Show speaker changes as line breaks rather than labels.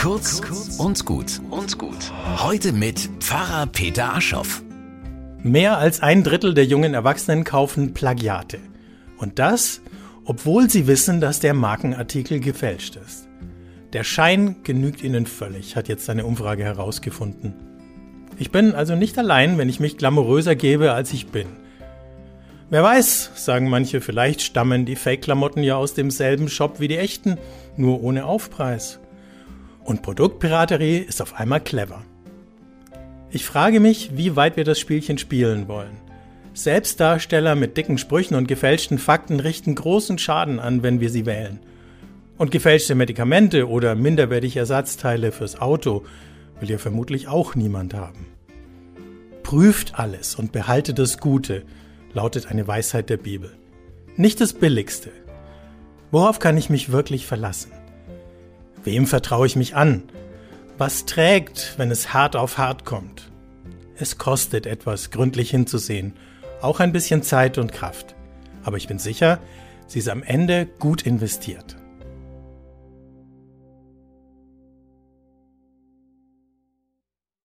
Kurz und gut und gut. Heute mit Pfarrer Peter Aschoff.
Mehr als ein Drittel der jungen Erwachsenen kaufen Plagiate. Und das, obwohl sie wissen, dass der Markenartikel gefälscht ist. Der Schein genügt ihnen völlig, hat jetzt eine Umfrage herausgefunden. Ich bin also nicht allein, wenn ich mich glamouröser gebe, als ich bin. Wer weiß, sagen manche, vielleicht stammen die Fake-Klamotten ja aus demselben Shop wie die echten, nur ohne Aufpreis. Und Produktpiraterie ist auf einmal clever. Ich frage mich, wie weit wir das Spielchen spielen wollen. Selbstdarsteller mit dicken Sprüchen und gefälschten Fakten richten großen Schaden an, wenn wir sie wählen. Und gefälschte Medikamente oder minderwertige Ersatzteile fürs Auto will ja vermutlich auch niemand haben. Prüft alles und behaltet das Gute, lautet eine Weisheit der Bibel. Nicht das Billigste. Worauf kann ich mich wirklich verlassen? Wem vertraue ich mich an? Was trägt, wenn es hart auf hart kommt? Es kostet etwas, gründlich hinzusehen, auch ein bisschen Zeit und Kraft. Aber ich bin sicher, sie ist am Ende gut investiert.